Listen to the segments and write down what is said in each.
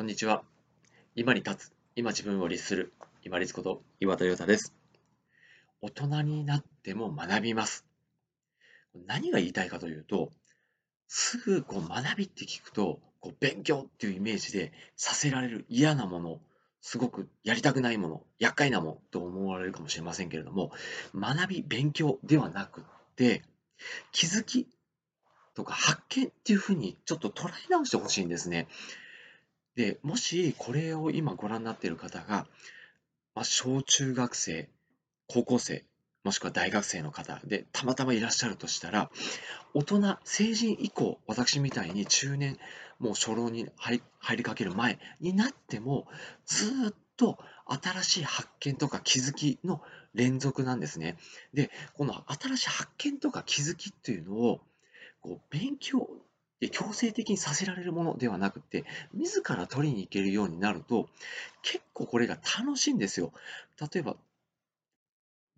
こんにちは。今に立つ、今自分を律する、今律こと岩田亮太です。大人になっても学びます。何が言いたいかというと、すぐこう学びって聞くと、こう勉強っていうイメージでさせられる嫌なもの、すごくやりたくないもの、厄介なものと思われるかもしれませんけれども、学び、勉強ではなくって、気づきとか発見っていうふうにちょっと捉え直してほしいんですね。で、もしこれを今ご覧になっている方が、まあ、小中学生、高校生、もしくは大学生の方でたまたまいらっしゃるとしたら、大人、成人以降、私みたいに中年、もう初老に入りかける前になっても、ずっと新しい発見とか気づきの連続なんですね。で、この新しい発見とか気づきっていうのを、こう勉強強制的にさせられるものではなくて、自ら取りに行けるようになると、結構これが楽しいんですよ。例えば、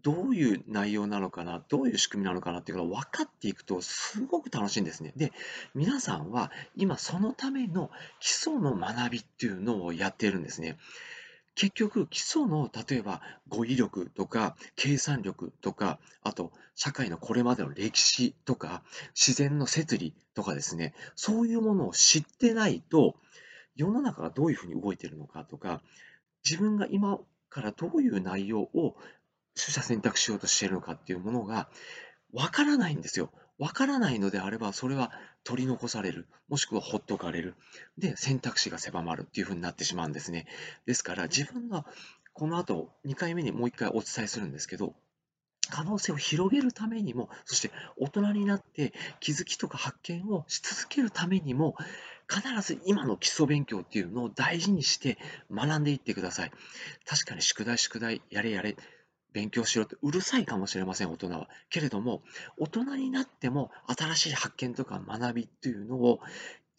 どういう内容なのかな、どういう仕組みなのかなっていうのが分かっていくと、すごく楽しいんですね。で、皆さんは今そのための基礎の学びっていうのをやっているんですね。結局基礎の例えば語彙力とか計算力とかあと社会のこれまでの歴史とか自然の摂理とかですねそういうものを知ってないと世の中がどういうふうに動いているのかとか自分が今からどういう内容を取捨選択しようとしているのかっていうものがわからないんですよ。わからないのであれば、それは取り残される、もしくはほっとかれる。で、選択肢が狭まるっていうふうになってしまうんですね。ですから、自分がこの後、2回目にもう1回お伝えするんですけど、可能性を広げるためにも、そして大人になって気づきとか発見をし続けるためにも、必ず今の基礎勉強っていうのを大事にして学んでいってください。確かに宿題宿題やれやれ勉強しろってうるさいかもしれません、大人は。けれども、大人になっても新しい発見とか学びっていうのを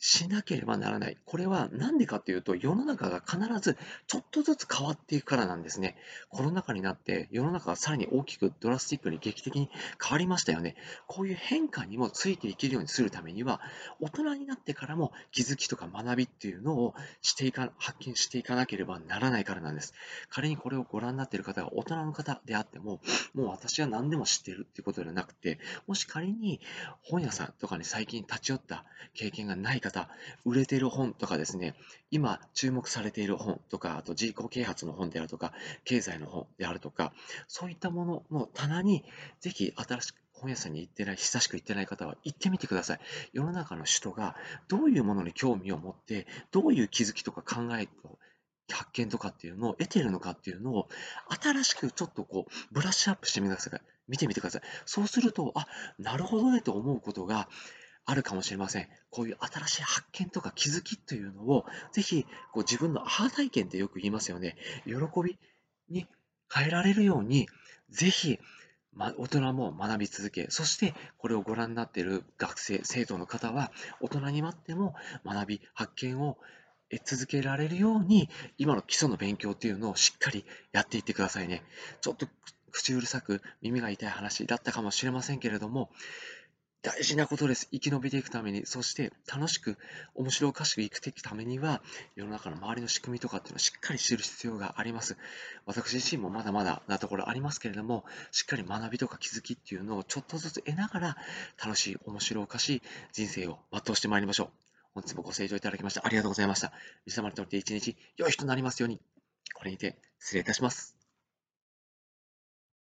しなければならない。これは何でかというと、世の中が必ずちょっとずつ変わっていくからなんですね。コロナ禍になって世の中がさらに大きくドラスティックに劇的に変わりましたよね。こういう変化にもついていけるようにするためには、大人になってからも気づきとか学びっていうのをしていか、発見していかなければならないからなんです。仮にこれをご覧になっている方が大人の方であっても、もう私は何でも知っているっていうことではなくて、もし仮に本屋さんとかに最近立ち寄った経験がない方方、売れている本とかですね、今注目されている本とか、あと自己啓発の本であるとか、経済の本であるとか、そういったものの棚にぜひ新しく本屋さんに行ってない、久しく行ってない方は行ってみてください。世の中の人がどういうものに興味を持って、どういう気づきとか考えを発見とかっていうのを得ているのかっていうのを新しくちょっとこうブラッシュアップしてみてください。見てみてください。そうすると、あ、なるほどねと思うことがあるかもしれません。こういう新しい発見とか気づきというのを、ぜひこう自分のアハ体験ってよく言いますよね。喜びに変えられるように、ぜひ、ま、大人も学び続け、そしてこれをご覧になっている学生、生徒の方は、大人になっても学び、発見を続けられるように、今の基礎の勉強っていうのをしっかりやっていってくださいね。ちょっと口うるさく耳が痛い話だったかもしれませんけれども、大事なことです。生き延びていくために、そして楽しく、面白おかしく生きていくためには、世の中の周りの仕組みとかっていうのをしっかり知る必要があります。私自身もまだまだなところありますけれども、しっかり学びとか気づきっていうのをちょっとずつ得ながら、楽しい、面白おかしい人生を全うしてまいりましょう。本日もご清聴いただきましてありがとうございました。皆様にとって一日良い日となりますように。これにて失礼いたします。